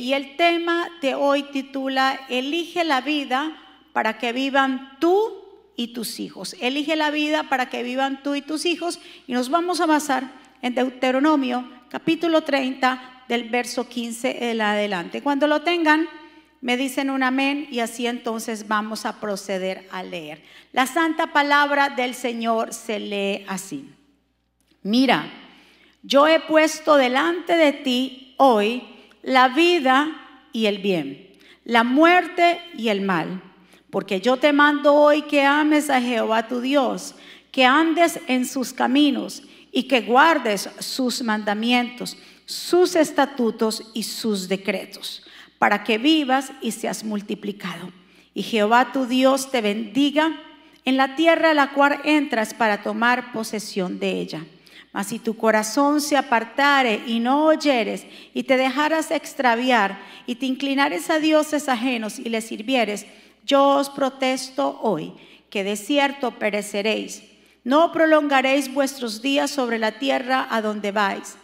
Y el tema de hoy titula Elige la vida para que vivan tú y tus hijos. Elige la vida para que vivan tú y tus hijos. Y nos vamos a basar en Deuteronomio capítulo 30 del verso 15 en adelante. Cuando lo tengan, me dicen un amén y así entonces vamos a proceder a leer. La santa palabra del Señor se lee así. Mira, yo he puesto delante de ti hoy la vida y el bien, la muerte y el mal, porque yo te mando hoy que ames a Jehová tu Dios, que andes en sus caminos y que guardes sus mandamientos, sus estatutos y sus decretos, para que vivas y seas multiplicado. Y Jehová tu Dios te bendiga en la tierra a la cual entras para tomar posesión de ella. Mas si tu corazón se apartare y no oyeres y te dejaras extraviar y te inclinares a dioses ajenos y les sirvieres, yo os protesto hoy que de cierto pereceréis. No prolongaréis vuestros días sobre la tierra a donde vais,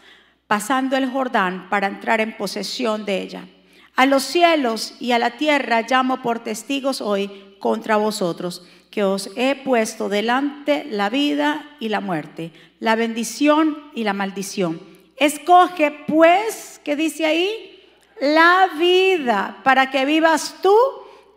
pasando el Jordán para entrar en posesión de ella. A los cielos y a la tierra llamo por testigos hoy contra vosotros os he puesto delante la vida y la muerte, la bendición y la maldición. Escoge pues, ¿qué dice ahí? La vida para que vivas tú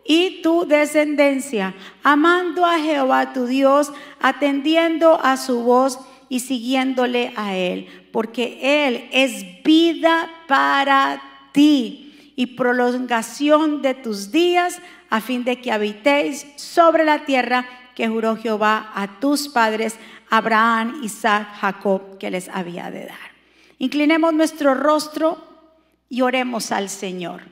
y tu descendencia, amando a Jehová tu Dios, atendiendo a su voz y siguiéndole a Él, porque Él es vida para ti y prolongación de tus días a fin de que habitéis sobre la tierra que juró Jehová a tus padres, Abraham, Isaac, Jacob, que les había de dar. Inclinemos nuestro rostro y oremos al Señor.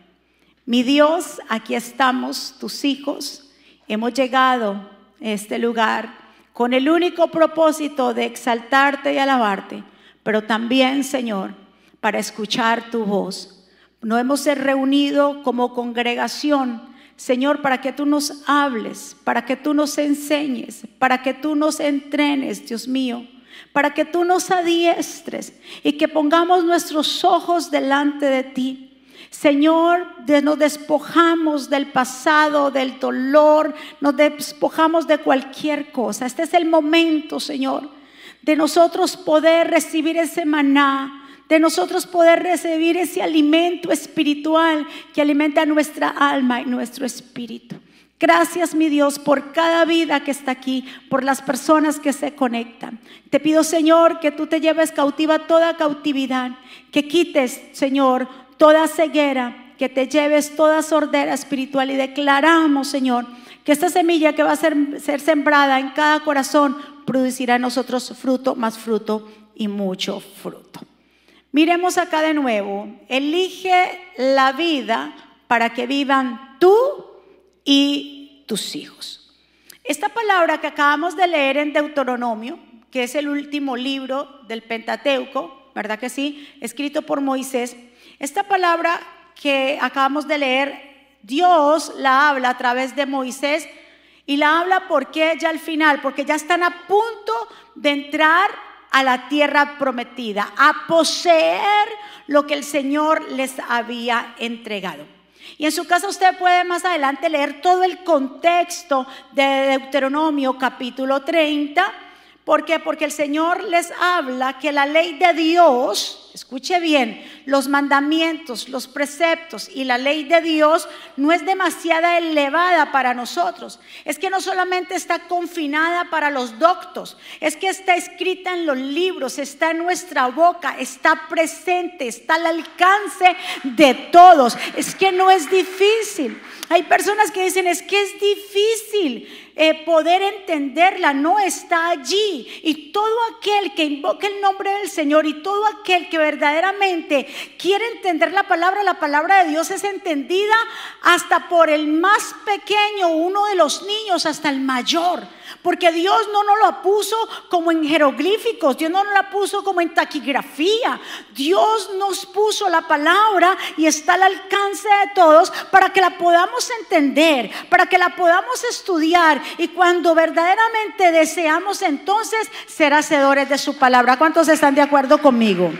Mi Dios, aquí estamos, tus hijos, hemos llegado a este lugar con el único propósito de exaltarte y alabarte, pero también, Señor, para escuchar tu voz. No hemos reunido como congregación Señor, para que tú nos hables, para que tú nos enseñes, para que tú nos entrenes, Dios mío, para que tú nos adiestres y que pongamos nuestros ojos delante de ti. Señor, nos despojamos del pasado, del dolor, nos despojamos de cualquier cosa. Este es el momento, Señor, de nosotros poder recibir ese maná, de nosotros poder recibir ese alimento espiritual que alimenta nuestra alma y nuestro espíritu. Gracias, mi Dios, por cada vida que está aquí, por las personas que se conectan. Te pido, Señor, que tú te lleves cautiva toda cautividad, que quites, Señor, toda ceguera, que te lleves toda sordera espiritual y declaramos, Señor, que esta semilla que va a ser, sembrada en cada corazón producirá en nosotros fruto, más fruto y mucho fruto. Miremos acá de nuevo. Elige la vida para que vivan tú y tus hijos. Esta palabra que acabamos de leer en Deuteronomio, que es el último libro del Pentateuco, ¿verdad que sí? Escrito por Moisés. Esta palabra que acabamos de leer, Dios la habla a través de Moisés y la habla porque ya al final, porque ya están a punto de entrar a la tierra prometida, a poseer lo que el Señor les había entregado. Y en su casa usted puede más adelante leer todo el contexto de Deuteronomio capítulo 30. ¿Por qué? Porque el Señor les habla que la ley de Dios, Escuche bien, los mandamientos, los preceptos y la ley de Dios no es demasiada elevada para nosotros. Es que no solamente está confinada para los doctos, es que está escrita en los libros, está en nuestra boca, está presente, está al alcance de todos. Es que no es difícil. Hay personas que dicen, es que es difícil. Eh, poder entenderla, no está allí. Y todo aquel que invoque el nombre del Señor y todo aquel que verdaderamente quiere entender la palabra, la palabra de Dios es entendida hasta por el más pequeño, uno de los niños, hasta el mayor. Porque Dios no nos la puso como en jeroglíficos, Dios no nos la puso como en taquigrafía. Dios nos puso la palabra y está al alcance de todos para que la podamos entender, para que la podamos estudiar y cuando verdaderamente deseamos entonces ser hacedores de su palabra. ¿Cuántos están de acuerdo conmigo?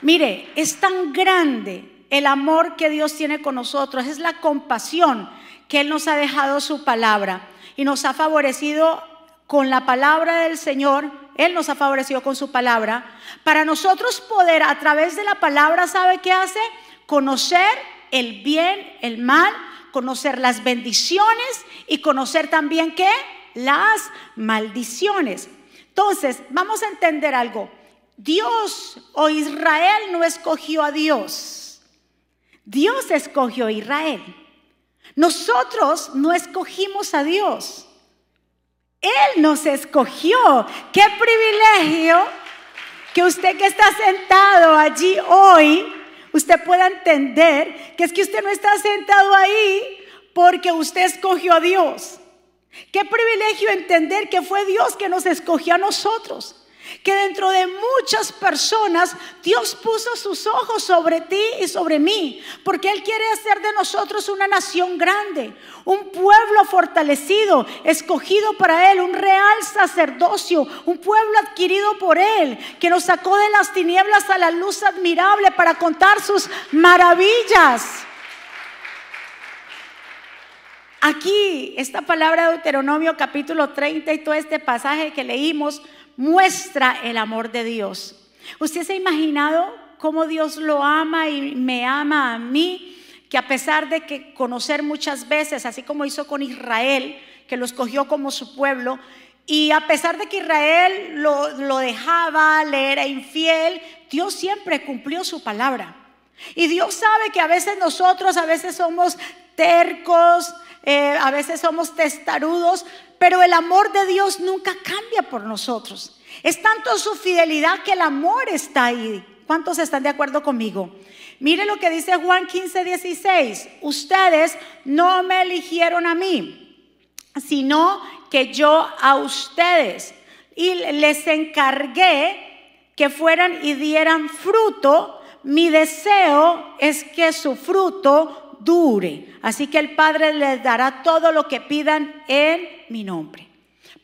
Mire, es tan grande el amor que Dios tiene con nosotros, es la compasión que Él nos ha dejado su palabra y nos ha favorecido con la palabra del Señor, Él nos ha favorecido con su palabra, para nosotros poder a través de la palabra, ¿sabe qué hace? Conocer el bien, el mal, conocer las bendiciones y conocer también qué? Las maldiciones. Entonces, vamos a entender algo. Dios o Israel no escogió a Dios. Dios escogió a Israel. Nosotros no escogimos a Dios. Él nos escogió. Qué privilegio que usted que está sentado allí hoy, usted pueda entender que es que usted no está sentado ahí porque usted escogió a Dios. Qué privilegio entender que fue Dios que nos escogió a nosotros que dentro de muchas personas Dios puso sus ojos sobre ti y sobre mí, porque Él quiere hacer de nosotros una nación grande, un pueblo fortalecido, escogido para Él, un real sacerdocio, un pueblo adquirido por Él, que nos sacó de las tinieblas a la luz admirable para contar sus maravillas. Aquí, esta palabra de Deuteronomio capítulo 30 y todo este pasaje que leímos, muestra el amor de Dios. ¿Usted se ha imaginado cómo Dios lo ama y me ama a mí? Que a pesar de que conocer muchas veces, así como hizo con Israel, que lo escogió como su pueblo, y a pesar de que Israel lo, lo dejaba, le era infiel, Dios siempre cumplió su palabra. Y Dios sabe que a veces nosotros, a veces somos tercos, eh, a veces somos testarudos, pero el amor de Dios nunca cambia por nosotros. Es tanto su fidelidad que el amor está ahí. ¿Cuántos están de acuerdo conmigo? Mire lo que dice Juan 15, 16. Ustedes no me eligieron a mí, sino que yo a ustedes. Y les encargué que fueran y dieran fruto. Mi deseo es que su fruto dure. Así que el Padre les dará todo lo que pidan en mi nombre.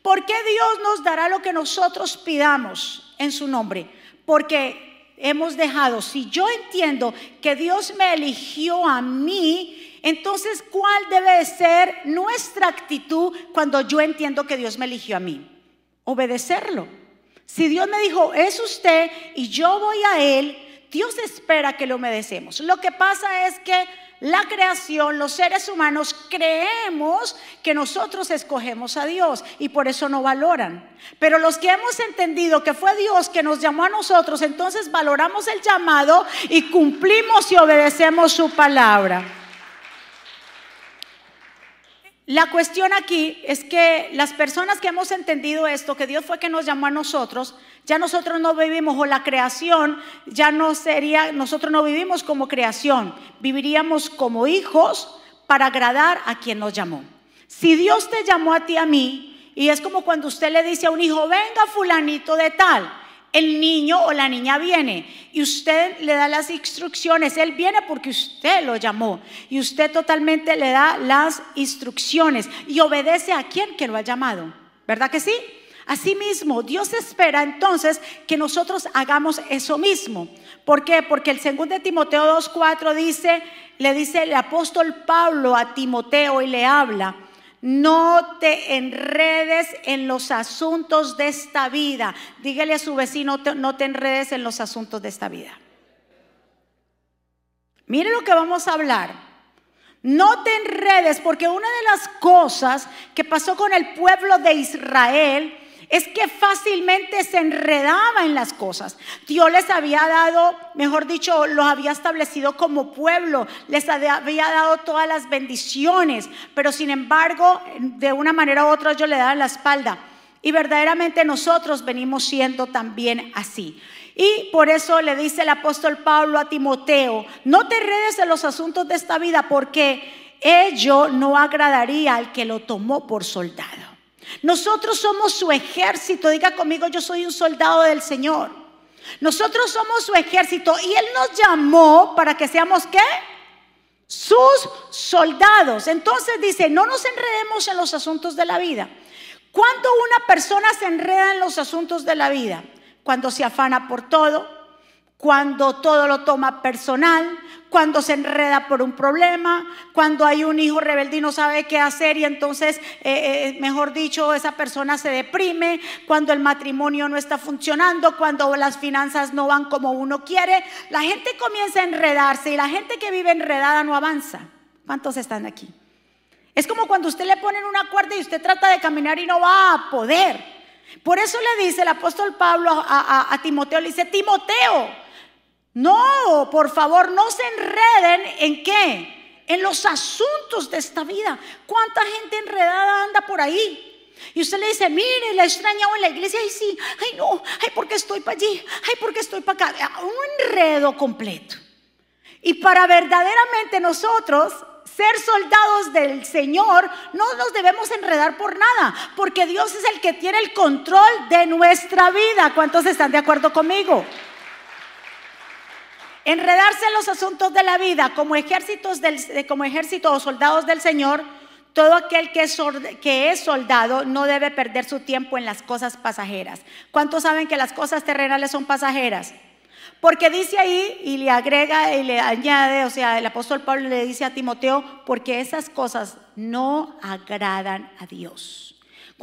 ¿Por qué Dios nos dará lo que nosotros pidamos en su nombre? Porque hemos dejado, si yo entiendo que Dios me eligió a mí, entonces ¿cuál debe ser nuestra actitud cuando yo entiendo que Dios me eligió a mí? Obedecerlo. Si Dios me dijo, es usted y yo voy a Él, Dios espera que lo obedecemos. Lo que pasa es que la creación, los seres humanos, creemos que nosotros escogemos a Dios y por eso no valoran. Pero los que hemos entendido que fue Dios que nos llamó a nosotros, entonces valoramos el llamado y cumplimos y obedecemos su palabra. La cuestión aquí es que las personas que hemos entendido esto, que Dios fue que nos llamó a nosotros, ya nosotros no vivimos o la creación, ya no sería, nosotros no vivimos como creación, viviríamos como hijos para agradar a quien nos llamó. Si Dios te llamó a ti a mí, y es como cuando usted le dice a un hijo, venga fulanito de tal, el niño o la niña viene y usted le da las instrucciones. Él viene porque usted lo llamó y usted totalmente le da las instrucciones y obedece a quien que lo ha llamado. ¿Verdad que sí? Asimismo, Dios espera entonces que nosotros hagamos eso mismo. ¿Por qué? Porque el segundo de Timoteo 2.4 dice, le dice el apóstol Pablo a Timoteo y le habla, no te enredes en los asuntos de esta vida. Dígale a su vecino, no te enredes en los asuntos de esta vida. Mire lo que vamos a hablar. No te enredes, porque una de las cosas que pasó con el pueblo de Israel es que fácilmente se enredaba en las cosas. Dios les había dado, mejor dicho, los había establecido como pueblo, les había dado todas las bendiciones, pero sin embargo, de una manera u otra ellos le daban la espalda. Y verdaderamente nosotros venimos siendo también así. Y por eso le dice el apóstol Pablo a Timoteo, no te enredes en los asuntos de esta vida porque ello no agradaría al que lo tomó por soldado. Nosotros somos su ejército. Diga conmigo, yo soy un soldado del Señor. Nosotros somos su ejército y Él nos llamó para que seamos qué? Sus soldados. Entonces dice, no nos enredemos en los asuntos de la vida. ¿Cuándo una persona se enreda en los asuntos de la vida? Cuando se afana por todo, cuando todo lo toma personal, cuando se enreda por un problema, cuando hay un hijo rebelde y no sabe qué hacer y entonces, eh, eh, mejor dicho, esa persona se deprime, cuando el matrimonio no está funcionando, cuando las finanzas no van como uno quiere, la gente comienza a enredarse y la gente que vive enredada no avanza. ¿Cuántos están aquí? Es como cuando usted le ponen una cuerda y usted trata de caminar y no va a poder. Por eso le dice el apóstol Pablo a, a Timoteo, le dice, Timoteo, no, por favor, no se enreden en qué? En los asuntos de esta vida. ¿Cuánta gente enredada anda por ahí? Y usted le dice, mire, la he extrañado en la iglesia. Ay, sí, ay, no, ay, porque estoy para allí, ay, porque estoy para acá. Un enredo completo. Y para verdaderamente nosotros ser soldados del Señor, no nos debemos enredar por nada, porque Dios es el que tiene el control de nuestra vida. ¿Cuántos están de acuerdo conmigo? Enredarse en los asuntos de la vida como ejércitos del, como ejército o soldados del Señor, todo aquel que es, que es soldado no debe perder su tiempo en las cosas pasajeras. ¿Cuántos saben que las cosas terrenales son pasajeras? Porque dice ahí y le agrega y le añade, o sea, el apóstol Pablo le dice a Timoteo, porque esas cosas no agradan a Dios.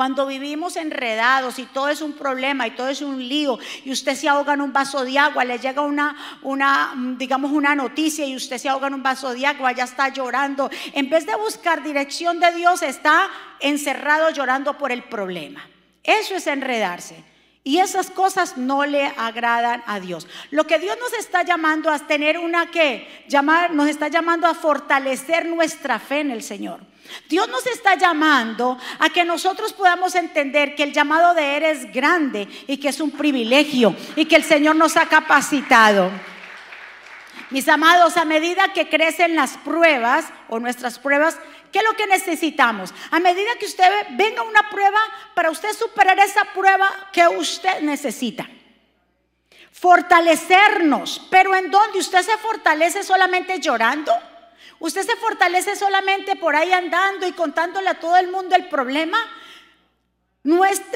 Cuando vivimos enredados y todo es un problema y todo es un lío y usted se ahoga en un vaso de agua, le llega una, una, digamos, una noticia y usted se ahoga en un vaso de agua, ya está llorando. En vez de buscar dirección de Dios, está encerrado llorando por el problema. Eso es enredarse. Y esas cosas no le agradan a Dios. Lo que Dios nos está llamando a tener una que llamar, nos está llamando a fortalecer nuestra fe en el Señor. Dios nos está llamando a que nosotros podamos entender que el llamado de Él es grande y que es un privilegio y que el Señor nos ha capacitado. Mis amados, a medida que crecen las pruebas o nuestras pruebas, ¿qué es lo que necesitamos? A medida que usted venga una prueba, para usted superar esa prueba que usted necesita. Fortalecernos, pero ¿en dónde? ¿Usted se fortalece solamente llorando? ¿Usted se fortalece solamente por ahí andando y contándole a todo el mundo el problema?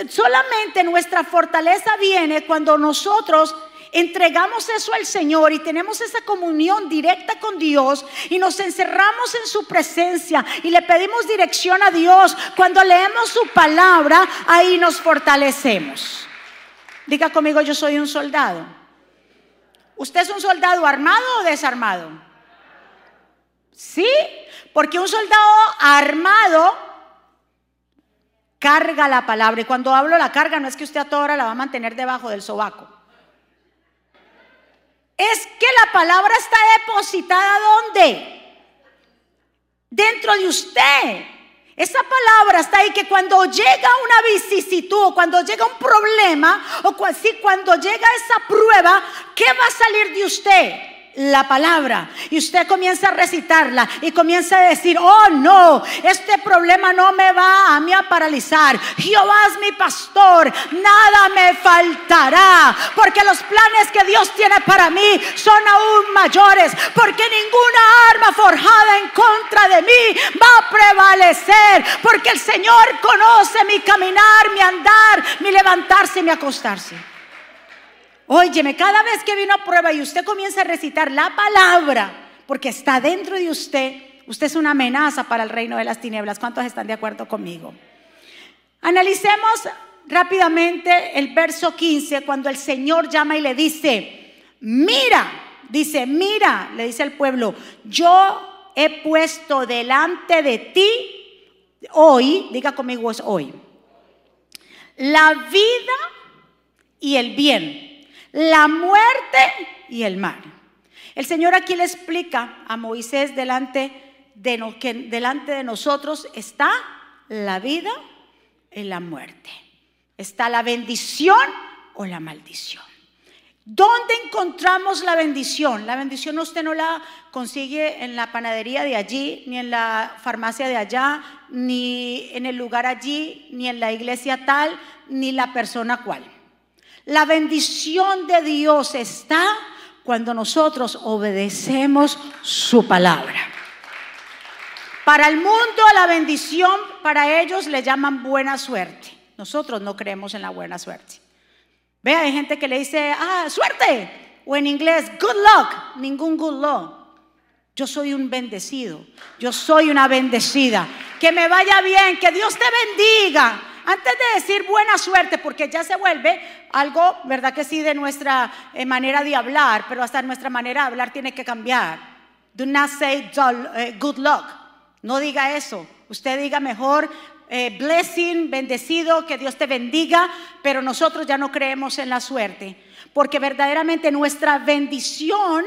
solamente nuestra fortaleza viene cuando nosotros entregamos eso al Señor y tenemos esa comunión directa con Dios y nos encerramos en su presencia y le pedimos dirección a Dios. Cuando leemos su palabra, ahí nos fortalecemos. Diga conmigo, yo soy un soldado. ¿Usted es un soldado armado o desarmado? Sí, porque un soldado armado carga la palabra. Y cuando hablo la carga, no es que usted a toda hora la va a mantener debajo del sobaco. Es que la palabra está depositada ¿dónde? Dentro de usted. Esa palabra está ahí que cuando llega una vicisitud, cuando llega un problema, o cuando llega esa prueba, ¿qué va a salir de usted? La palabra y usted comienza a recitarla y comienza a decir, oh no, este problema no me va a mí a paralizar. Jehová es mi pastor, nada me faltará, porque los planes que Dios tiene para mí son aún mayores, porque ninguna arma forjada en contra de mí va a prevalecer, porque el Señor conoce mi caminar, mi andar, mi levantarse y mi acostarse. Óyeme, cada vez que viene una prueba y usted comienza a recitar la palabra, porque está dentro de usted, usted es una amenaza para el reino de las tinieblas. ¿Cuántos están de acuerdo conmigo? Analicemos rápidamente el verso 15, cuando el Señor llama y le dice, mira, dice, mira, le dice al pueblo, yo he puesto delante de ti hoy, diga conmigo es hoy, la vida y el bien la muerte y el mal. El Señor aquí le explica a Moisés delante de, delante de nosotros está la vida y la muerte. Está la bendición o la maldición. ¿Dónde encontramos la bendición? La bendición usted no la consigue en la panadería de allí, ni en la farmacia de allá, ni en el lugar allí, ni en la iglesia tal, ni la persona cual. La bendición de Dios está cuando nosotros obedecemos su palabra. Para el mundo la bendición, para ellos le llaman buena suerte. Nosotros no creemos en la buena suerte. Vea, hay gente que le dice, ah, suerte. O en inglés, good luck, ningún good luck. Yo soy un bendecido. Yo soy una bendecida. Que me vaya bien, que Dios te bendiga. Antes de decir buena suerte, porque ya se vuelve algo, ¿verdad que sí, de nuestra eh, manera de hablar, pero hasta nuestra manera de hablar tiene que cambiar. Do not say eh, good luck. No diga eso. Usted diga mejor eh, blessing, bendecido, que Dios te bendiga, pero nosotros ya no creemos en la suerte, porque verdaderamente nuestra bendición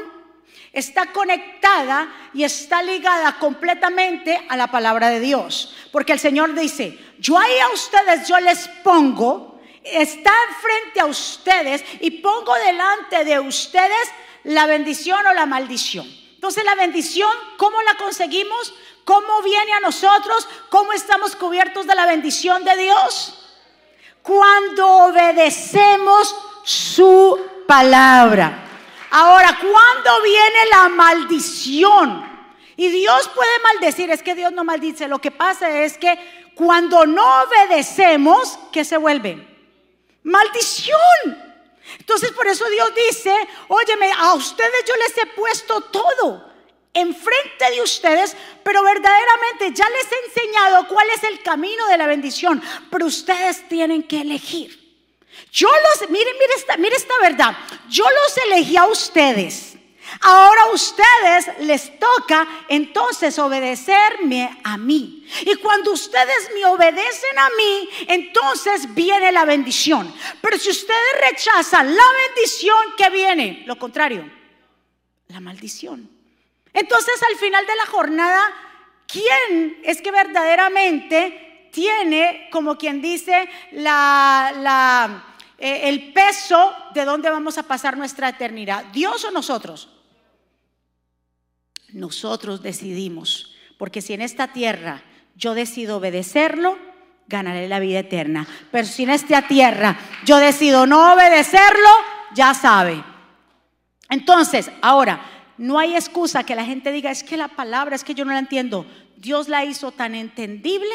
está conectada y está ligada completamente a la palabra de Dios. Porque el Señor dice, yo ahí a ustedes yo les pongo, está frente a ustedes y pongo delante de ustedes la bendición o la maldición. Entonces la bendición, ¿cómo la conseguimos? ¿Cómo viene a nosotros? ¿Cómo estamos cubiertos de la bendición de Dios? Cuando obedecemos su palabra. Ahora, ¿cuándo viene la maldición? Y Dios puede maldecir, es que Dios no maldice. Lo que pasa es que cuando no obedecemos, ¿qué se vuelve? Maldición. Entonces por eso Dios dice, óyeme, a ustedes yo les he puesto todo enfrente de ustedes, pero verdaderamente ya les he enseñado cuál es el camino de la bendición, pero ustedes tienen que elegir. Yo los, miren, miren esta, miren esta verdad. Yo los elegí a ustedes. Ahora a ustedes les toca entonces obedecerme a mí. Y cuando ustedes me obedecen a mí, entonces viene la bendición. Pero si ustedes rechazan la bendición, ¿qué viene? Lo contrario, la maldición. Entonces al final de la jornada, ¿quién es que verdaderamente tiene, como quien dice, eh, el peso de dónde vamos a pasar nuestra eternidad. ¿Dios o nosotros? Nosotros decidimos, porque si en esta tierra yo decido obedecerlo, ganaré la vida eterna. Pero si en esta tierra yo decido no obedecerlo, ya sabe. Entonces, ahora, no hay excusa que la gente diga, es que la palabra, es que yo no la entiendo. Dios la hizo tan entendible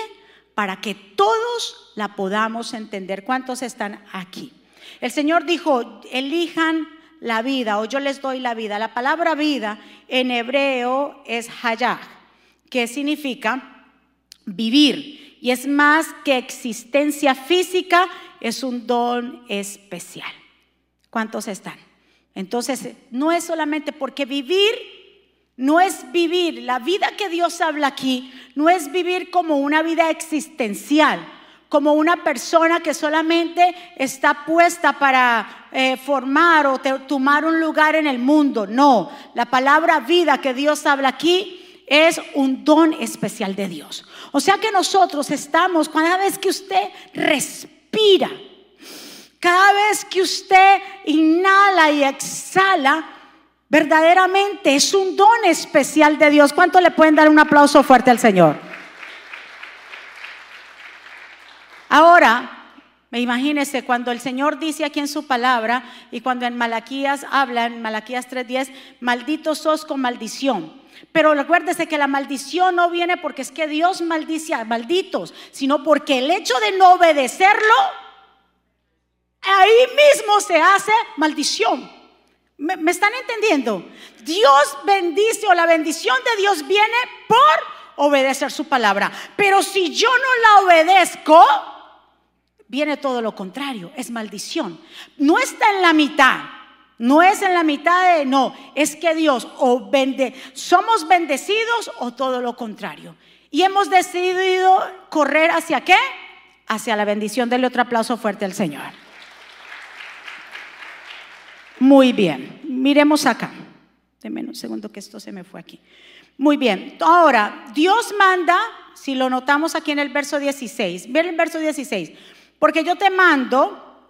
para que todos la podamos entender. ¿Cuántos están aquí? El Señor dijo, elijan la vida o yo les doy la vida. La palabra vida en hebreo es hayah, que significa vivir. Y es más que existencia física, es un don especial. ¿Cuántos están? Entonces, no es solamente porque vivir no es vivir, la vida que Dios habla aquí, no es vivir como una vida existencial, como una persona que solamente está puesta para eh, formar o tomar un lugar en el mundo. No, la palabra vida que Dios habla aquí es un don especial de Dios. O sea que nosotros estamos, cada vez que usted respira, cada vez que usted inhala y exhala, Verdaderamente es un don especial de Dios. ¿Cuánto le pueden dar un aplauso fuerte al Señor? Ahora, me imagínese cuando el Señor dice aquí en su palabra y cuando en Malaquías habla, en Malaquías 3:10, malditos sos con maldición. Pero recuérdese que la maldición no viene porque es que Dios maldice a malditos, sino porque el hecho de no obedecerlo, ahí mismo se hace maldición. ¿Me, están entendiendo? Dios bendice o la bendición de Dios viene por obedecer su palabra. Pero si yo no la obedezco, viene todo lo contrario, es maldición. No está en la mitad. No es en la mitad de no, es que Dios o somos bendecidos o todo lo contrario. Y hemos decidido correr hacia qué? Hacia la bendición. Dele otro aplauso fuerte al Señor. Muy bien, miremos acá. Deme un segundo que esto se me fue aquí. Muy bien, ahora Dios manda, si lo notamos aquí en el verso 16, ver el verso 16, porque yo te mando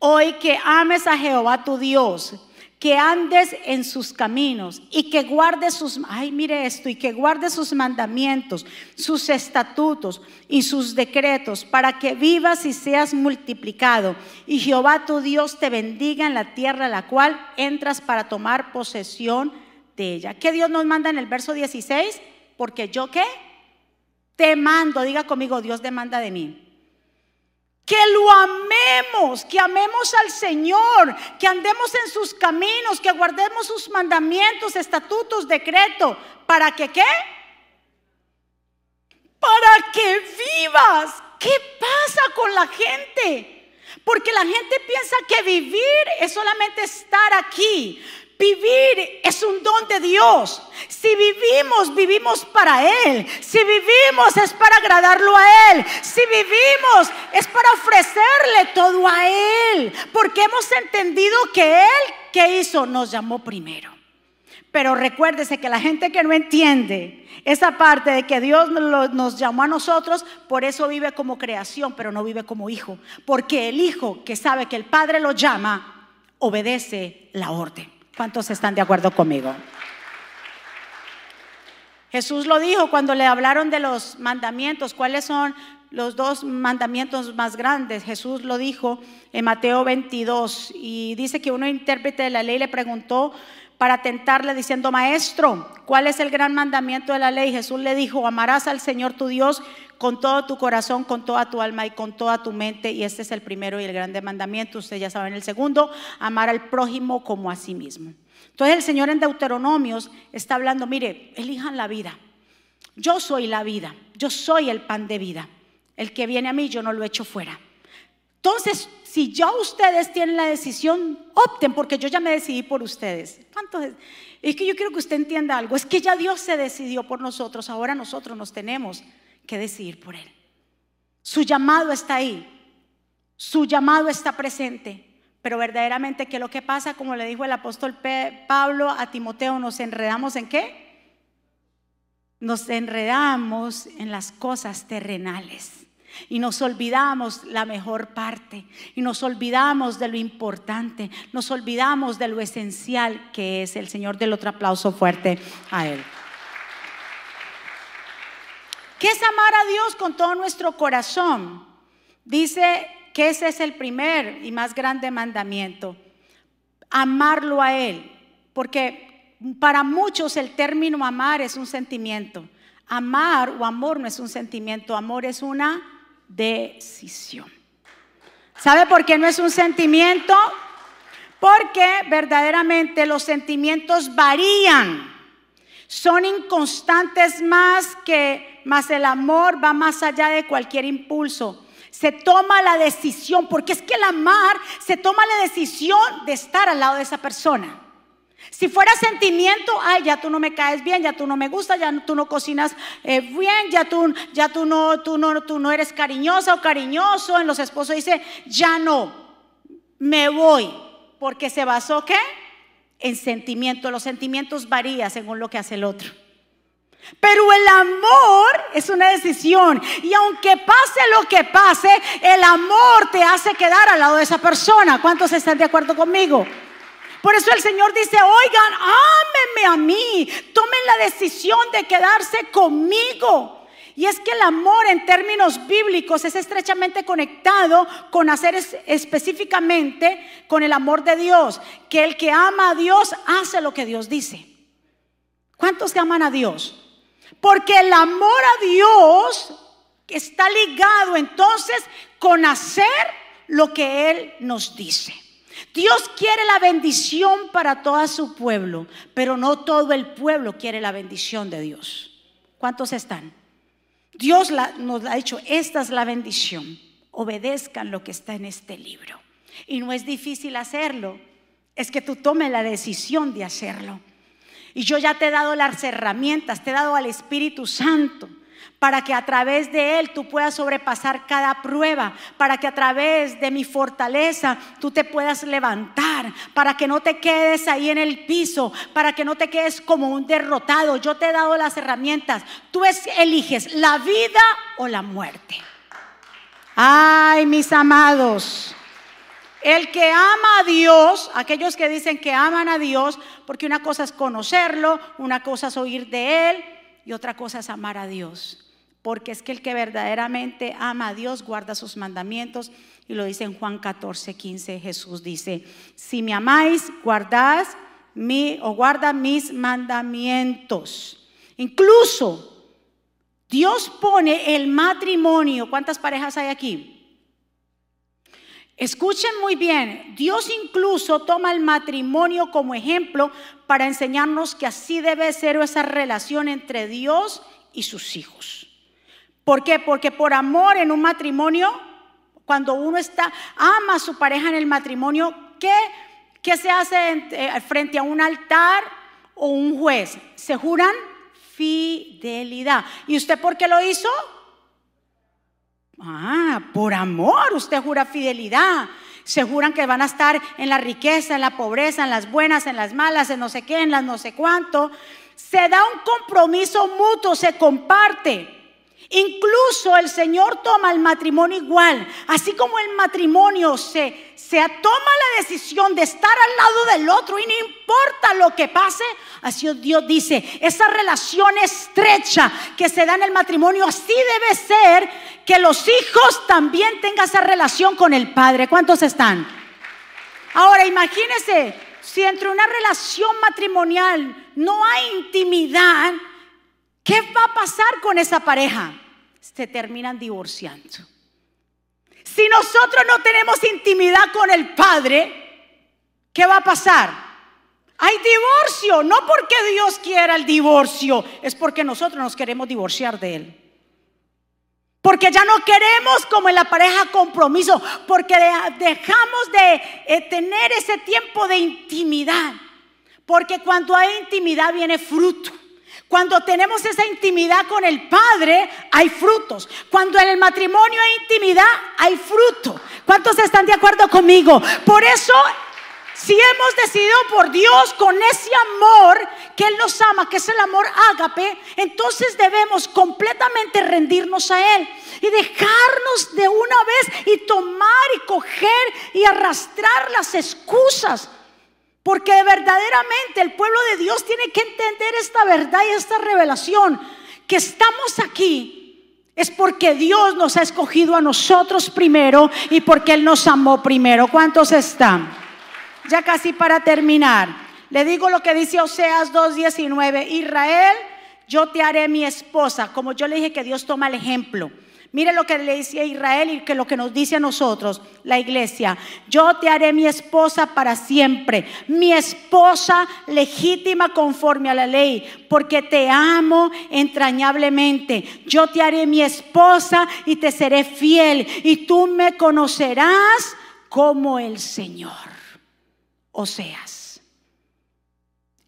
hoy que ames a Jehová tu Dios que andes en sus caminos y que guardes sus, ay, mire esto, y que guardes sus mandamientos, sus estatutos y sus decretos, para que vivas y seas multiplicado. Y Jehová tu Dios te bendiga en la tierra a la cual entras para tomar posesión de ella. ¿Qué Dios nos manda en el verso 16? Porque yo qué? Te mando, diga conmigo, Dios demanda de mí. Que lo amemos, que amemos al Señor, que andemos en sus caminos, que guardemos sus mandamientos, estatutos, decreto. ¿Para que qué? Para que vivas. ¿Qué pasa con la gente? Porque la gente piensa que vivir es solamente estar aquí. Vivir es un don de Dios. Si vivimos, vivimos para Él. Si vivimos es para agradarlo a Él. Si vivimos es para ofrecerle todo a Él. Porque hemos entendido que Él, ¿qué hizo? Nos llamó primero. Pero recuérdese que la gente que no entiende esa parte de que Dios nos llamó a nosotros, por eso vive como creación, pero no vive como hijo. Porque el hijo que sabe que el Padre lo llama, obedece la orden. ¿Cuántos están de acuerdo conmigo? Jesús lo dijo cuando le hablaron de los mandamientos. ¿Cuáles son los dos mandamientos más grandes? Jesús lo dijo en Mateo 22 y dice que uno intérprete de la ley le preguntó para tentarle diciendo, maestro, ¿cuál es el gran mandamiento de la ley? Jesús le dijo, amarás al Señor tu Dios con todo tu corazón, con toda tu alma y con toda tu mente. Y este es el primero y el grande mandamiento. Ustedes ya saben el segundo, amar al prójimo como a sí mismo. Entonces el Señor en Deuteronomios está hablando, mire, elijan la vida. Yo soy la vida, yo soy el pan de vida. El que viene a mí yo no lo echo fuera. Entonces, si ya ustedes tienen la decisión, opten porque yo ya me decidí por ustedes. Es que yo quiero que usted entienda algo, es que ya Dios se decidió por nosotros, ahora nosotros nos tenemos que decidir por Él. Su llamado está ahí, su llamado está presente, pero verdaderamente que lo que pasa, como le dijo el apóstol Pablo a Timoteo, nos enredamos en qué? Nos enredamos en las cosas terrenales. Y nos olvidamos la mejor parte. Y nos olvidamos de lo importante, nos olvidamos de lo esencial que es el Señor. Del otro aplauso fuerte a Él. ¿Qué es amar a Dios con todo nuestro corazón? Dice que ese es el primer y más grande mandamiento. Amarlo a Él. Porque para muchos el término amar es un sentimiento. Amar o amor no es un sentimiento, amor es una decisión. ¿Sabe por qué no es un sentimiento? Porque verdaderamente los sentimientos varían son inconstantes más que, más el amor va más allá de cualquier impulso. Se toma la decisión, porque es que el amar se toma la decisión de estar al lado de esa persona. Si fuera sentimiento, ay, ya tú no me caes bien, ya tú no me gusta, ya tú no cocinas eh, bien, ya tú, ya tú no, tú no, tú no eres cariñosa o cariñoso. En los esposos dice, ya no, me voy, porque se basó qué? En sentimiento. Los sentimientos varían según lo que hace el otro. Pero el amor es una decisión. Y aunque pase lo que pase, el amor te hace quedar al lado de esa persona. ¿Cuántos están de acuerdo conmigo? Por eso el Señor dice, oigan, ámenme a mí. Tomen la decisión de quedarse conmigo. Y es que el amor en términos bíblicos es estrechamente conectado con hacer específicamente con el amor de Dios, que el que ama a Dios hace lo que Dios dice. ¿Cuántos aman a Dios? Porque el amor a Dios está ligado entonces con hacer lo que Él nos dice. Dios quiere la bendición para todo su pueblo, pero no todo el pueblo quiere la bendición de Dios. ¿Cuántos están? Dios nos ha dicho, esta es la bendición, obedezcan lo que está en este libro. Y no es difícil hacerlo, es que tú tomes la decisión de hacerlo. Y yo ya te he dado las herramientas, te he dado al Espíritu Santo para que a través de Él tú puedas sobrepasar cada prueba, para que a través de mi fortaleza tú te puedas levantar, para que no te quedes ahí en el piso, para que no te quedes como un derrotado. Yo te he dado las herramientas. Tú eliges la vida o la muerte. Ay, mis amados. El que ama a Dios, aquellos que dicen que aman a Dios, porque una cosa es conocerlo, una cosa es oír de Él y otra cosa es amar a Dios porque es que el que verdaderamente ama a Dios guarda sus mandamientos. Y lo dice en Juan 14, 15, Jesús dice, si me amáis, guardad mi, o mis mandamientos. Incluso Dios pone el matrimonio, ¿cuántas parejas hay aquí? Escuchen muy bien, Dios incluso toma el matrimonio como ejemplo para enseñarnos que así debe ser esa relación entre Dios y sus hijos. ¿Por qué? Porque por amor en un matrimonio, cuando uno está, ama a su pareja en el matrimonio, ¿qué, qué se hace eh, frente a un altar o un juez? Se juran fidelidad. ¿Y usted por qué lo hizo? Ah, por amor usted jura fidelidad. Se juran que van a estar en la riqueza, en la pobreza, en las buenas, en las malas, en no sé qué, en las no sé cuánto. Se da un compromiso mutuo, se comparte. Incluso el Señor toma el matrimonio igual, así como el matrimonio se, se toma la decisión de estar al lado del otro y no importa lo que pase, así Dios dice, esa relación estrecha que se da en el matrimonio, así debe ser que los hijos también tengan esa relación con el Padre. ¿Cuántos están? Ahora imagínense, si entre una relación matrimonial no hay intimidad, ¿Qué va a pasar con esa pareja? Se terminan divorciando. Si nosotros no tenemos intimidad con el Padre, ¿qué va a pasar? Hay divorcio, no porque Dios quiera el divorcio, es porque nosotros nos queremos divorciar de Él. Porque ya no queremos como en la pareja compromiso, porque dejamos de eh, tener ese tiempo de intimidad. Porque cuando hay intimidad viene fruto. Cuando tenemos esa intimidad con el Padre, hay frutos. Cuando en el matrimonio hay intimidad, hay fruto. ¿Cuántos están de acuerdo conmigo? Por eso, si hemos decidido por Dios con ese amor que Él nos ama, que es el amor ágape, entonces debemos completamente rendirnos a Él y dejarnos de una vez y tomar y coger y arrastrar las excusas porque verdaderamente el pueblo de Dios tiene que entender esta verdad y esta revelación. Que estamos aquí es porque Dios nos ha escogido a nosotros primero y porque Él nos amó primero. ¿Cuántos están? Ya casi para terminar. Le digo lo que dice Oseas 2.19. Israel, yo te haré mi esposa. Como yo le dije que Dios toma el ejemplo. Mire lo que le decía a Israel y que lo que nos dice a nosotros, la iglesia. Yo te haré mi esposa para siempre, mi esposa legítima conforme a la ley, porque te amo entrañablemente. Yo te haré mi esposa y te seré fiel, y tú me conocerás como el Señor. O seas.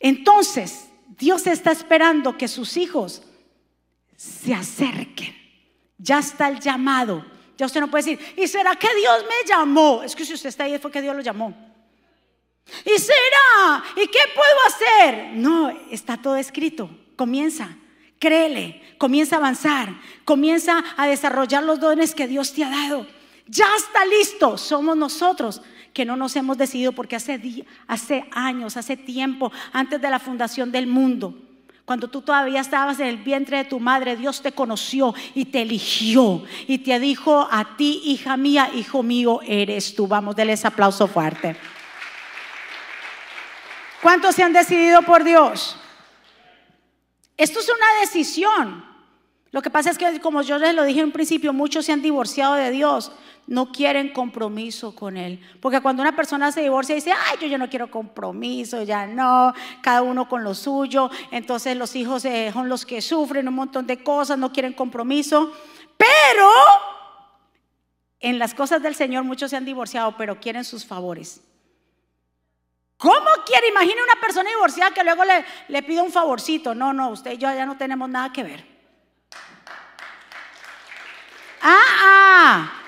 Entonces, Dios está esperando que sus hijos se acerquen ya está el llamado. Ya usted no puede decir, ¿y será que Dios me llamó? Es que si usted está ahí fue que Dios lo llamó. ¿Y será? ¿Y qué puedo hacer? No, está todo escrito. Comienza, créele, comienza a avanzar, comienza a desarrollar los dones que Dios te ha dado. Ya está listo. Somos nosotros que no nos hemos decidido porque hace, hace años, hace tiempo, antes de la fundación del mundo, cuando tú todavía estabas en el vientre de tu madre, Dios te conoció y te eligió y te dijo a ti, hija mía, hijo mío, eres tú. Vamos, ese aplauso fuerte. ¿Cuántos se han decidido por Dios? Esto es una decisión. Lo que pasa es que, como yo les lo dije en un principio, muchos se han divorciado de Dios no quieren compromiso con Él. Porque cuando una persona se divorcia y dice, ay, yo ya no quiero compromiso, ya no, cada uno con lo suyo, entonces los hijos eh, son los que sufren un montón de cosas, no quieren compromiso. Pero en las cosas del Señor muchos se han divorciado, pero quieren sus favores. ¿Cómo quiere? Imagina una persona divorciada que luego le, le pide un favorcito. No, no, usted y yo ya no tenemos nada que ver. Ah, ah.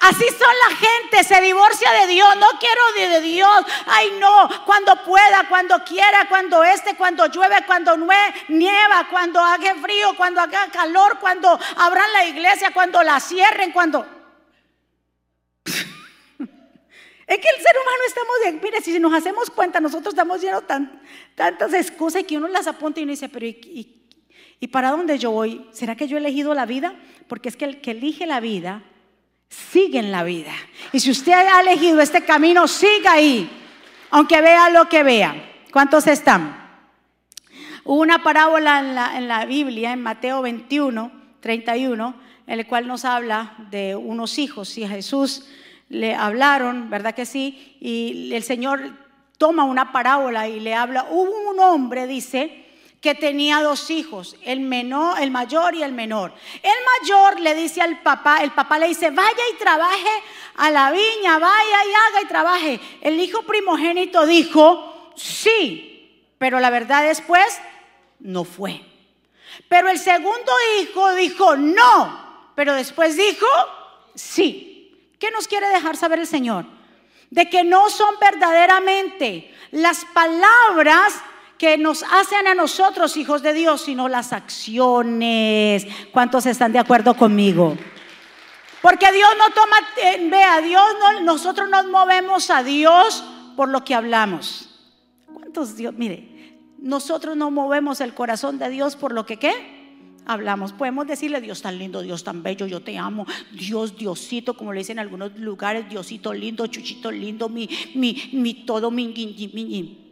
Así son la gente, se divorcia de Dios, no quiero de, Dios, ay no, cuando pueda, cuando quiera, cuando esté, cuando llueve, cuando nieva, cuando haga frío, cuando haga calor, cuando abran la iglesia, cuando la cierren, cuando... Es que el ser humano estamos de, mire, si nos hacemos cuenta, nosotros estamos llenos tan, tantas excusas que uno las apunta y uno dice, pero ¿y, ¿y para dónde yo voy? ¿Será que yo he elegido la vida? Porque es que el que elige la vida sigue en la vida. Y si usted ha elegido este camino, siga ahí, aunque vea lo que vea. ¿Cuántos están? Hubo una parábola en la, en la Biblia, en Mateo 21, 31, en el cual nos habla de unos hijos. Y Jesús le hablaron, ¿verdad que sí? Y el Señor toma una parábola y le habla. Hubo un hombre, dice, que tenía dos hijos, el menor, el mayor y el menor. El mayor le dice al papá, el papá le dice, vaya y trabaje a la viña, vaya y haga y trabaje. El hijo primogénito dijo, sí, pero la verdad después no fue. Pero el segundo hijo dijo, no, pero después dijo, sí. ¿Qué nos quiere dejar saber el Señor? De que no son verdaderamente las palabras que nos hacen a nosotros hijos de Dios, sino las acciones. ¿Cuántos están de acuerdo conmigo? Porque Dios no toma, eh, vea, Dios no, nosotros nos movemos a Dios por lo que hablamos. ¿Cuántos Dios? Mire, nosotros no movemos el corazón de Dios por lo que qué? hablamos. Podemos decirle, Dios tan lindo, Dios tan bello, yo te amo, Dios, Diosito, como le dicen en algunos lugares, Diosito lindo, chuchito lindo, mi, mi, mi todo, mi, mi.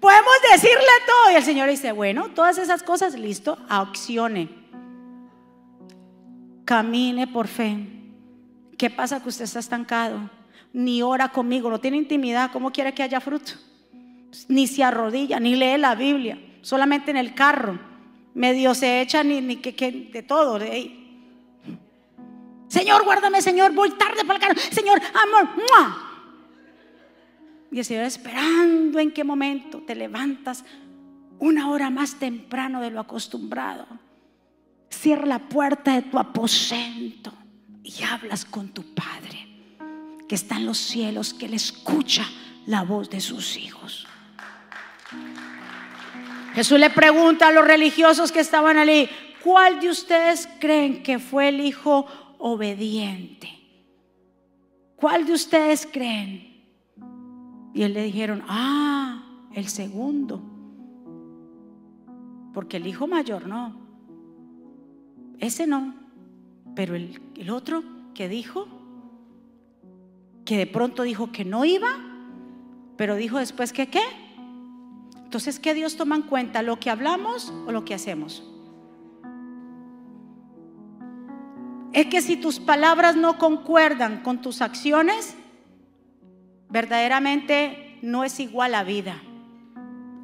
Podemos decirle todo y el Señor dice, bueno, todas esas cosas, listo, accione. Camine por fe. ¿Qué pasa que usted está estancado? Ni ora conmigo, no tiene intimidad, ¿cómo quiere que haya fruto? Ni se arrodilla, ni lee la Biblia solamente en el carro. Medio se echa ni, ni que, de todo. Señor, guárdame, Señor, voy tarde para el carro. Señor, amor. Y el Señor esperando en qué momento te levantas una hora más temprano de lo acostumbrado. Cierra la puerta de tu aposento y hablas con tu Padre que está en los cielos, que le escucha la voz de sus hijos. Jesús le pregunta a los religiosos que estaban allí, ¿cuál de ustedes creen que fue el hijo obediente? ¿Cuál de ustedes creen? Y él le dijeron, ah, el segundo. Porque el hijo mayor no. Ese no. Pero el, el otro que dijo, que de pronto dijo que no iba, pero dijo después que qué entonces, ¿qué Dios toma en cuenta? ¿Lo que hablamos o lo que hacemos? Es que si tus palabras no concuerdan con tus acciones, verdaderamente no es igual a vida.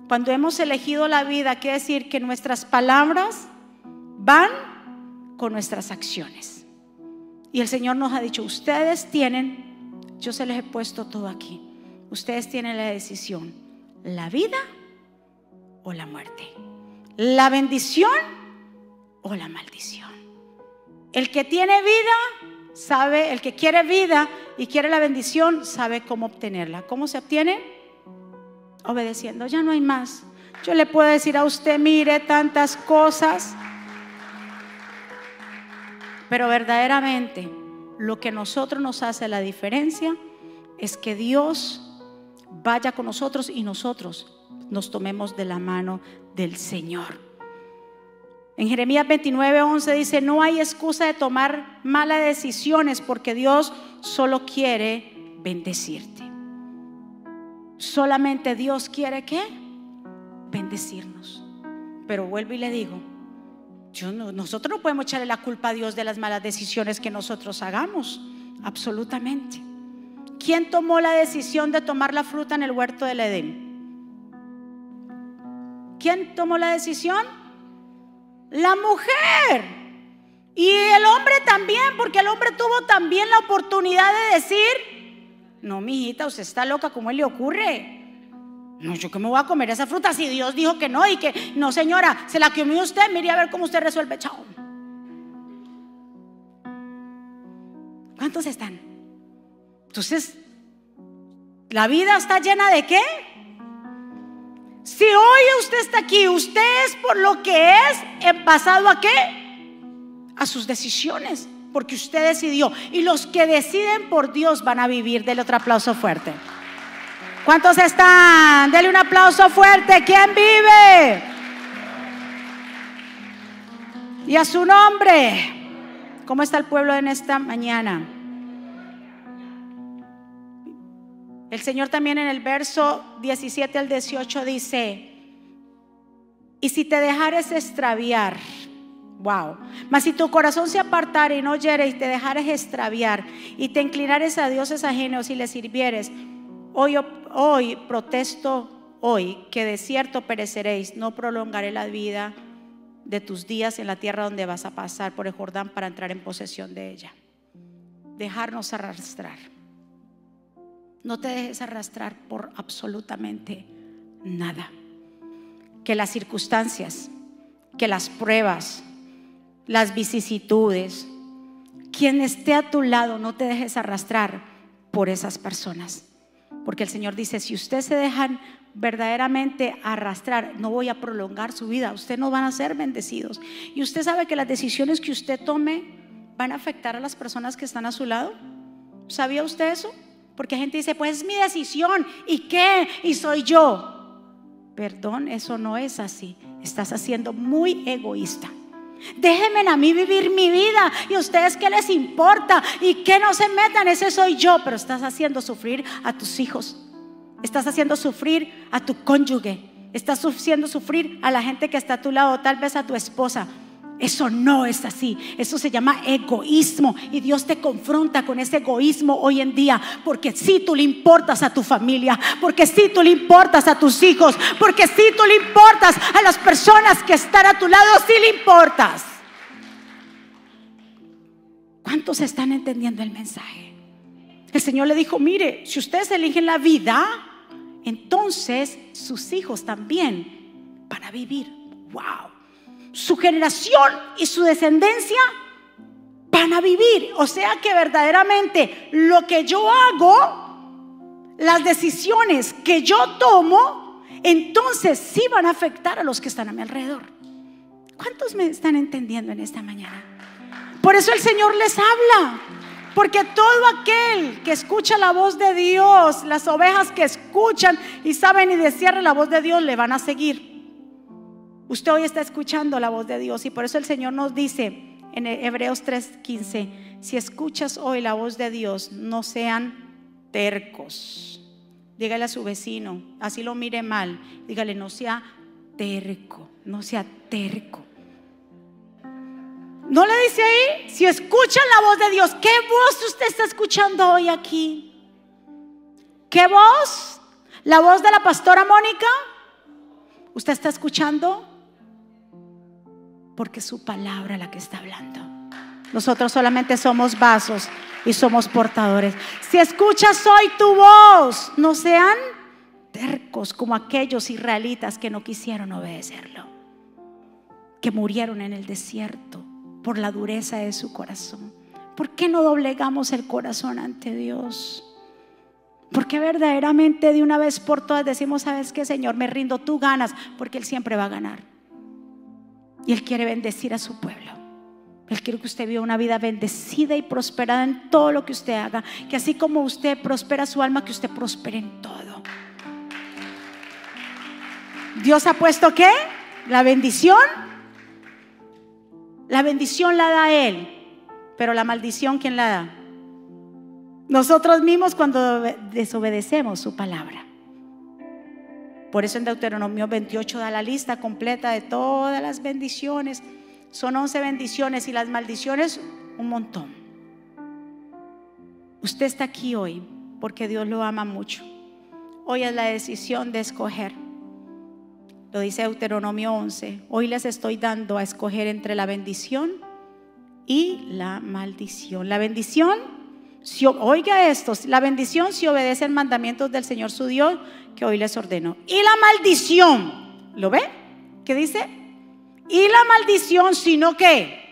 Cuando hemos elegido la vida, quiere decir que nuestras palabras van con nuestras acciones. Y el Señor nos ha dicho, ustedes tienen, yo se les he puesto todo aquí, ustedes tienen la decisión, la vida o la muerte. La bendición o la maldición. El que tiene vida sabe, el que quiere vida y quiere la bendición sabe cómo obtenerla. ¿Cómo se obtiene? Obedeciendo. Ya no hay más. Yo le puedo decir a usted, mire tantas cosas. Pero verdaderamente lo que nosotros nos hace la diferencia es que Dios vaya con nosotros y nosotros nos tomemos de la mano del Señor. En Jeremías 29, 11 dice, no hay excusa de tomar malas decisiones porque Dios solo quiere bendecirte. Solamente Dios quiere que bendecirnos. Pero vuelvo y le digo, nosotros no podemos echarle la culpa a Dios de las malas decisiones que nosotros hagamos. Absolutamente. ¿Quién tomó la decisión de tomar la fruta en el huerto del Edén? ¿Quién tomó la decisión? La mujer. Y el hombre también, porque el hombre tuvo también la oportunidad de decir, no, mijita, usted está loca, ¿cómo le ocurre? No, yo que me voy a comer esa fruta si Dios dijo que no y que no, señora, se la comió usted, mire a ver cómo usted resuelve, chao. ¿Cuántos están? Entonces, la vida está llena de qué? Si hoy usted está aquí, usted es por lo que es en pasado a qué? A sus decisiones, porque usted decidió. Y los que deciden por Dios van a vivir. Dele otro aplauso fuerte. ¿Cuántos están? Dele un aplauso fuerte. ¿Quién vive? Y a su nombre. ¿Cómo está el pueblo en esta mañana? El Señor también en el verso 17 al 18 dice, y si te dejares extraviar, Wow. Mas si tu corazón se apartare y no oyere y te dejares extraviar y te inclinares a dioses ajenos y les sirvieres, hoy, hoy protesto hoy que de cierto pereceréis, no prolongaré la vida de tus días en la tierra donde vas a pasar por el Jordán para entrar en posesión de ella. Dejarnos arrastrar. No te dejes arrastrar por absolutamente nada. Que las circunstancias, que las pruebas, las vicisitudes, quien esté a tu lado, no te dejes arrastrar por esas personas. Porque el Señor dice, si ustedes se dejan verdaderamente arrastrar, no voy a prolongar su vida, ustedes no van a ser bendecidos. Y usted sabe que las decisiones que usted tome van a afectar a las personas que están a su lado. ¿Sabía usted eso? Porque gente dice, pues es mi decisión, ¿y qué? Y soy yo. Perdón, eso no es así. Estás haciendo muy egoísta. Déjenme a mí vivir mi vida y ustedes qué les importa y que no se metan, ese soy yo, pero estás haciendo sufrir a tus hijos. Estás haciendo sufrir a tu cónyuge. Estás haciendo sufrir a la gente que está a tu lado, tal vez a tu esposa. Eso no es así. Eso se llama egoísmo. Y Dios te confronta con ese egoísmo hoy en día. Porque si tú le importas a tu familia. Porque si tú le importas a tus hijos. Porque si tú le importas a las personas que están a tu lado. Si le importas. ¿Cuántos están entendiendo el mensaje? El Señor le dijo, mire, si ustedes eligen la vida, entonces sus hijos también van a vivir. Wow su generación y su descendencia van a vivir. O sea que verdaderamente lo que yo hago, las decisiones que yo tomo, entonces sí van a afectar a los que están a mi alrededor. ¿Cuántos me están entendiendo en esta mañana? Por eso el Señor les habla. Porque todo aquel que escucha la voz de Dios, las ovejas que escuchan y saben y desean la voz de Dios, le van a seguir. Usted hoy está escuchando la voz de Dios y por eso el Señor nos dice en Hebreos 3:15, si escuchas hoy la voz de Dios, no sean tercos. Dígale a su vecino, así lo mire mal, dígale, no sea terco, no sea terco. ¿No le dice ahí? Si escuchan la voz de Dios, ¿qué voz usted está escuchando hoy aquí? ¿Qué voz? ¿La voz de la pastora Mónica? ¿Usted está escuchando? Porque su palabra la que está hablando. Nosotros solamente somos vasos y somos portadores. Si escuchas hoy tu voz, no sean tercos como aquellos israelitas que no quisieron obedecerlo, que murieron en el desierto por la dureza de su corazón. ¿Por qué no doblegamos el corazón ante Dios? Porque verdaderamente de una vez por todas decimos, ¿sabes qué, Señor? Me rindo, tú ganas, porque Él siempre va a ganar. Y Él quiere bendecir a su pueblo. Él quiere que usted viva una vida bendecida y prosperada en todo lo que usted haga. Que así como usted prospera su alma, que usted prospere en todo. Dios ha puesto qué? La bendición. La bendición la da Él. Pero la maldición, ¿quién la da? Nosotros mismos cuando desobedecemos su palabra. Por eso en Deuteronomio 28 da la lista completa de todas las bendiciones. Son 11 bendiciones y las maldiciones un montón. Usted está aquí hoy porque Dios lo ama mucho. Hoy es la decisión de escoger. Lo dice Deuteronomio 11. Hoy les estoy dando a escoger entre la bendición y la maldición. La bendición, si, oiga esto, la bendición si obedece el mandamientos del Señor su Dios que hoy les ordeno. Y la maldición, ¿lo ve? ¿Qué dice? Y la maldición, sino que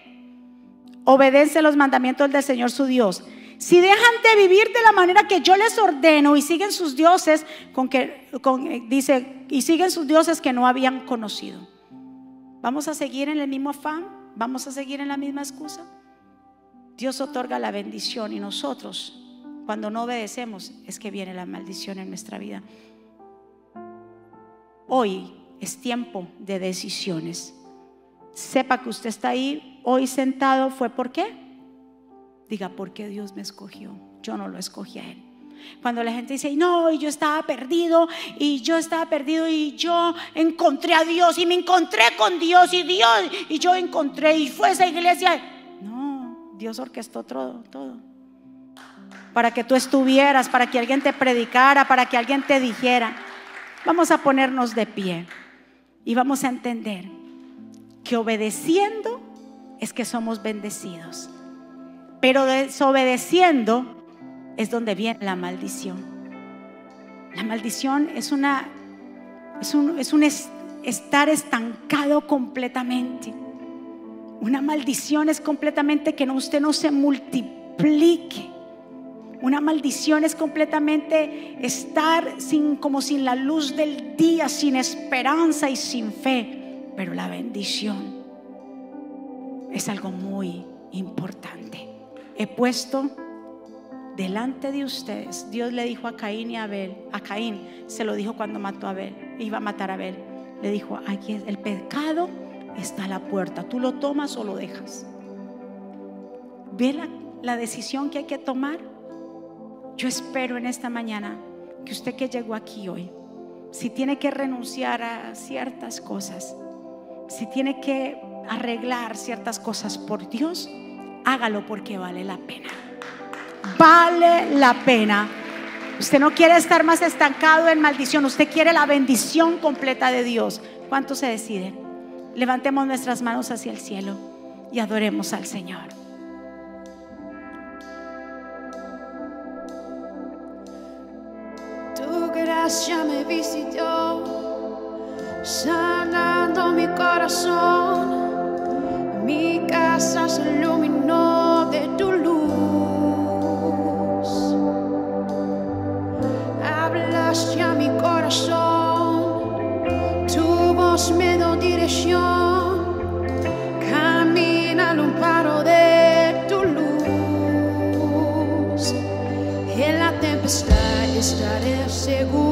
obedece los mandamientos del Señor su Dios. Si dejan de vivir de la manera que yo les ordeno y siguen sus dioses, con que con, dice, y siguen sus dioses que no habían conocido. ¿Vamos a seguir en el mismo afán? ¿Vamos a seguir en la misma excusa? Dios otorga la bendición y nosotros, cuando no obedecemos, es que viene la maldición en nuestra vida. Hoy es tiempo de decisiones. Sepa que usted está ahí hoy sentado, ¿fue por qué? Diga, porque Dios me escogió. Yo no lo escogí a Él. Cuando la gente dice, no, yo estaba perdido, y yo estaba perdido, y yo encontré a Dios, y me encontré con Dios, y Dios, y yo encontré, y fue esa iglesia. No, Dios orquestó todo, todo. Para que tú estuvieras, para que alguien te predicara, para que alguien te dijera. Vamos a ponernos de pie y vamos a entender que obedeciendo es que somos bendecidos. Pero desobedeciendo es donde viene la maldición. La maldición es una es un, es un estar estancado completamente. Una maldición es completamente que no, usted no se multiplique. Una maldición es completamente estar como sin la luz del día, sin esperanza y sin fe. Pero la bendición es algo muy importante. He puesto delante de ustedes, Dios le dijo a Caín y a Abel, a Caín se lo dijo cuando mató a Abel, iba a matar a Abel, le dijo, aquí el pecado está a la puerta, tú lo tomas o lo dejas. ¿Ve la decisión que hay que tomar? Yo espero en esta mañana que usted que llegó aquí hoy, si tiene que renunciar a ciertas cosas, si tiene que arreglar ciertas cosas por Dios, hágalo porque vale la pena. Vale la pena. Usted no quiere estar más estancado en maldición, usted quiere la bendición completa de Dios. ¿Cuánto se decide? Levantemos nuestras manos hacia el cielo y adoremos al Señor. Gracia me visitó, sanando mi corazón. Mi casa se iluminó de tu luz. Hablaste a mi corazón, tu voz me dio dirección. Camina al amparo de tu luz. En la tempestad estaré seguro,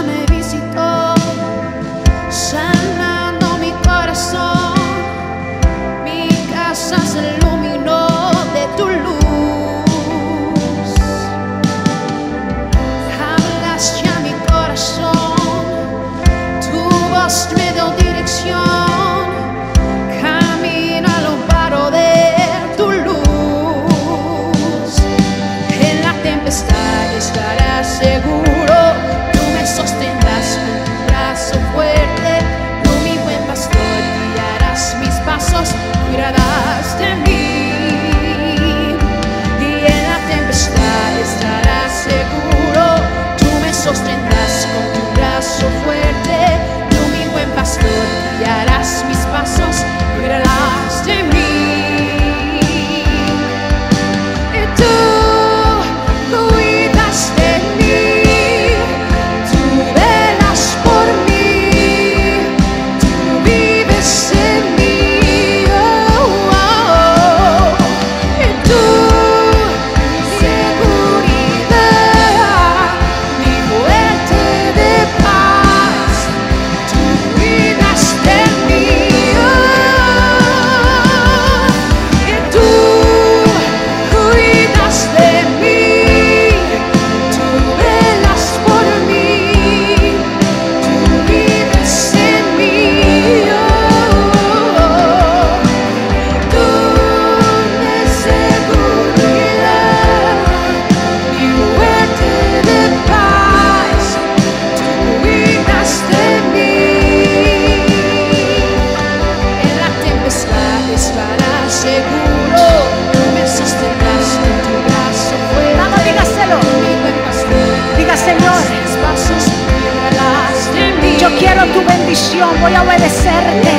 Yo quiero tu bendición, voy a obedecerte.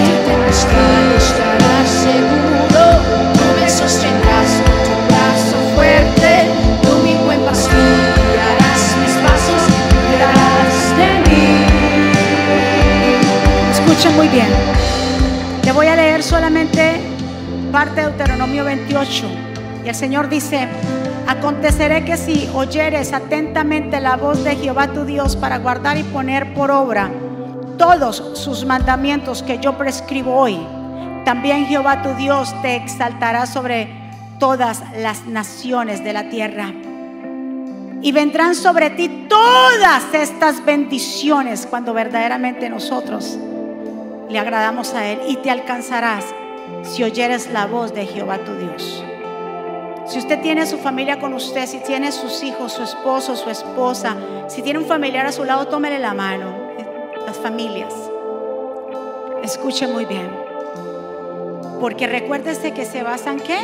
estarás seguro, tú me sostendrás con tu brazo fuerte, tú mi buen pastor, guiarás mis pasos, cuidarás de mí. Escuchen muy bien. Le voy a leer solamente parte de Deuteronomio 28. Y el Señor dice, Aconteceré que si oyeres atentamente la voz de Jehová tu Dios para guardar y poner por obra todos sus mandamientos que yo prescribo hoy, también Jehová tu Dios te exaltará sobre todas las naciones de la tierra. Y vendrán sobre ti todas estas bendiciones cuando verdaderamente nosotros le agradamos a Él. Y te alcanzarás si oyeres la voz de Jehová tu Dios. Si usted tiene su familia con usted, si tiene sus hijos, su esposo, su esposa, si tiene un familiar a su lado, tómele la mano. Familias. Escuche muy bien. Porque recuérdese que se basan qué?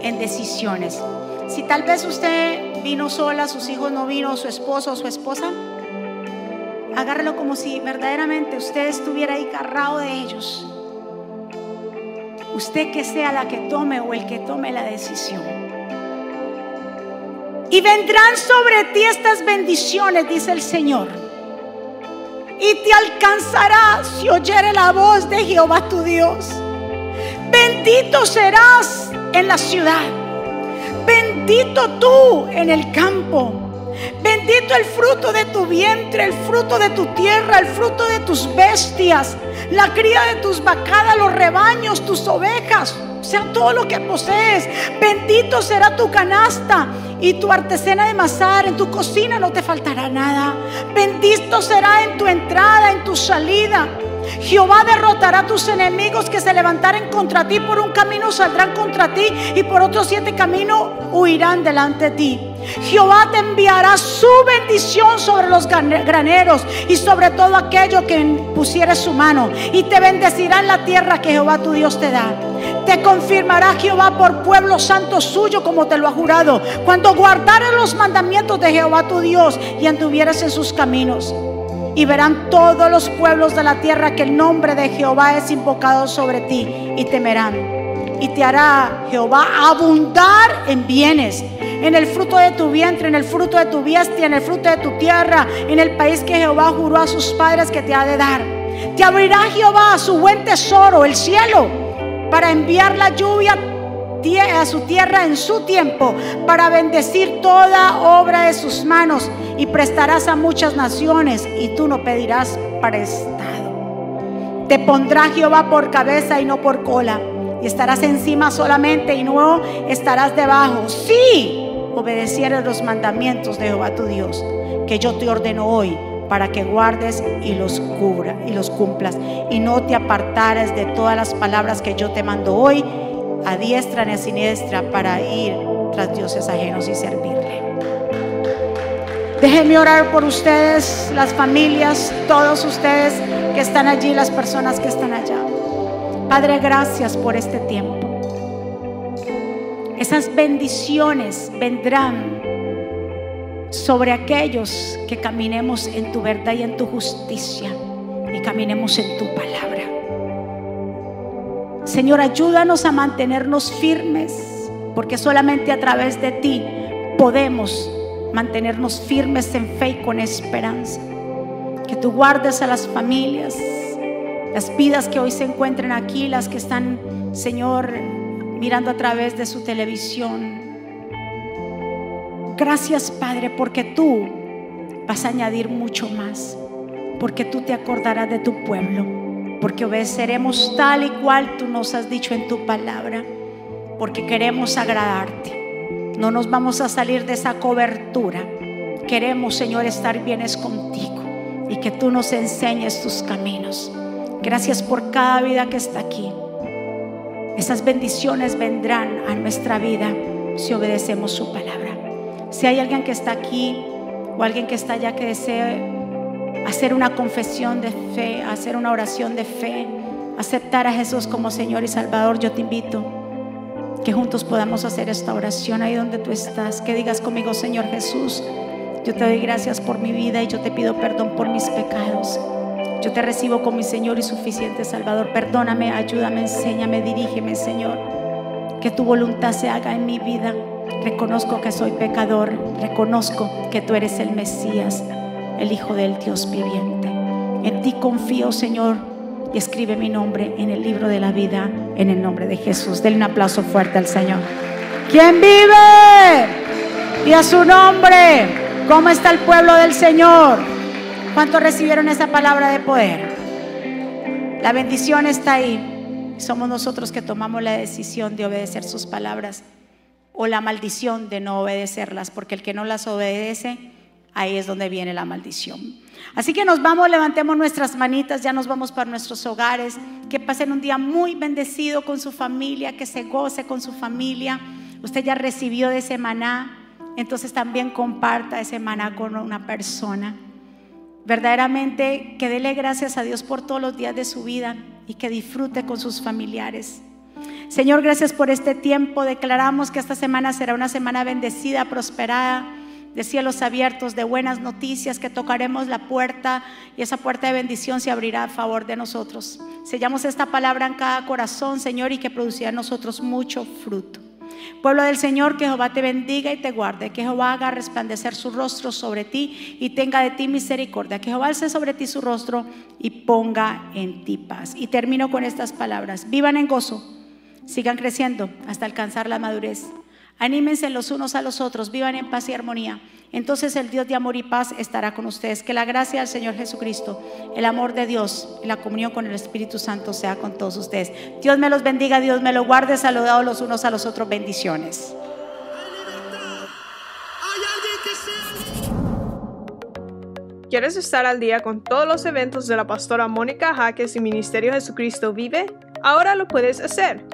En decisiones. Si tal vez usted vino sola, sus hijos no vino, su esposo o su esposa, agárrelo como si verdaderamente usted estuviera ahí cargado de ellos. Usted que sea la que tome o el que tome la decisión. Y vendrán sobre ti estas bendiciones, dice el Señor. Y te alcanzará si oyere la voz de Jehová tu Dios. Bendito serás en la ciudad Bendito tú en el campo. Bendito el fruto de tu vientre, el fruto de tu tierra, el fruto de tus bestias, la cría de tus vacadas, los rebaños, tus ovejas, sea todo lo que posees. Bendito será tu canasta y tu artesana de mazar. En tu cocina no te faltará nada. Bendito será en tu entrada, en tu salida. Jehová derrotará tus enemigos que se levantaren contra ti. Por un camino saldrán contra ti y por otros siete caminos huirán delante de ti. Jehová te enviará su bendición sobre los graneros y sobre todo aquello que pusiere su mano. Y te bendecirá en la tierra que Jehová tu Dios te da. Te confirmará Jehová por pueblo santo suyo como te lo ha jurado. Cuando guardares los mandamientos de Jehová tu Dios y anduvieras en sus caminos y verán todos los pueblos de la tierra que el nombre de Jehová es invocado sobre ti y temerán. Y te hará Jehová abundar en bienes, en el fruto de tu vientre, en el fruto de tu bestia, en el fruto de tu tierra, en el país que Jehová juró a sus padres que te ha de dar. Te abrirá Jehová su buen tesoro, el cielo, para enviar la lluvia a su tierra en su tiempo, para bendecir toda obra de sus manos y prestarás a muchas naciones y tú no pedirás prestado. Te pondrá Jehová por cabeza y no por cola y estarás encima solamente y no estarás debajo. Si obedecieres los mandamientos de Jehová tu Dios, que yo te ordeno hoy para que guardes y los cubra y los cumplas y no te apartares de todas las palabras que yo te mando hoy a diestra ni a siniestra para ir tras dioses ajenos y servirle. Déjenme orar por ustedes, las familias, todos ustedes que están allí, las personas que están allá. Padre, gracias por este tiempo. Esas bendiciones vendrán sobre aquellos que caminemos en tu verdad y en tu justicia y caminemos en tu palabra. Señor, ayúdanos a mantenernos firmes, porque solamente a través de ti podemos mantenernos firmes en fe y con esperanza. Que tú guardes a las familias, las vidas que hoy se encuentran aquí, las que están, Señor, mirando a través de su televisión. Gracias, Padre, porque tú vas a añadir mucho más, porque tú te acordarás de tu pueblo, porque obedeceremos tal y cual tú nos has dicho en tu palabra, porque queremos agradarte. No nos vamos a salir de esa cobertura. Queremos, Señor, estar bienes contigo y que tú nos enseñes tus caminos. Gracias por cada vida que está aquí. Esas bendiciones vendrán a nuestra vida si obedecemos su palabra. Si hay alguien que está aquí o alguien que está allá que desee hacer una confesión de fe, hacer una oración de fe, aceptar a Jesús como Señor y Salvador, yo te invito que juntos podamos hacer esta oración ahí donde tú estás, que digas conmigo, Señor Jesús, yo te doy gracias por mi vida y yo te pido perdón por mis pecados. Yo te recibo como mi Señor y suficiente Salvador. Perdóname, ayúdame, enséñame, dirígeme, Señor. Que tu voluntad se haga en mi vida. Reconozco que soy pecador. Reconozco que tú eres el Mesías, el Hijo del Dios viviente. En ti confío, Señor, y escribe mi nombre en el libro de la vida en el nombre de Jesús. Denle un aplauso fuerte al Señor. ¿Quién vive? Y a su nombre. ¿Cómo está el pueblo del Señor? ¿Cuántos recibieron esa palabra de poder? La bendición está ahí. Somos nosotros que tomamos la decisión de obedecer sus palabras o la maldición de no obedecerlas, porque el que no las obedece, ahí es donde viene la maldición. Así que nos vamos, levantemos nuestras manitas, ya nos vamos para nuestros hogares, que pasen un día muy bendecido con su familia, que se goce con su familia. Usted ya recibió de ese maná, entonces también comparta ese maná con una persona. Verdaderamente que dele gracias a Dios por todos los días de su vida y que disfrute con sus familiares. Señor, gracias por este tiempo. Declaramos que esta semana será una semana bendecida, prosperada, de cielos abiertos, de buenas noticias, que tocaremos la puerta y esa puerta de bendición se abrirá a favor de nosotros. Sellamos esta palabra en cada corazón, Señor, y que producirá en nosotros mucho fruto. Pueblo del Señor, que Jehová te bendiga y te guarde, que Jehová haga resplandecer su rostro sobre ti y tenga de ti misericordia, que Jehová alce sobre ti su rostro y ponga en ti paz. Y termino con estas palabras, vivan en gozo Sigan creciendo hasta alcanzar la madurez. Anímense los unos a los otros, vivan en paz y armonía. Entonces el Dios de amor y paz estará con ustedes. Que la gracia del Señor Jesucristo, el amor de Dios y la comunión con el Espíritu Santo sea con todos ustedes. Dios me los bendiga, Dios me los guarde. Saludados los unos a los otros. Bendiciones. ¿Quieres estar al día con todos los eventos de la pastora Mónica Jaques y Ministerio Jesucristo Vive? Ahora lo puedes hacer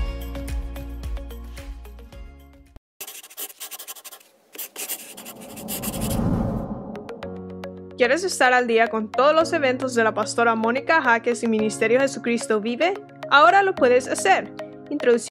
¿Quieres estar al día con todos los eventos de la pastora Mónica Jaques y Ministerio Jesucristo Vive? Ahora lo puedes hacer.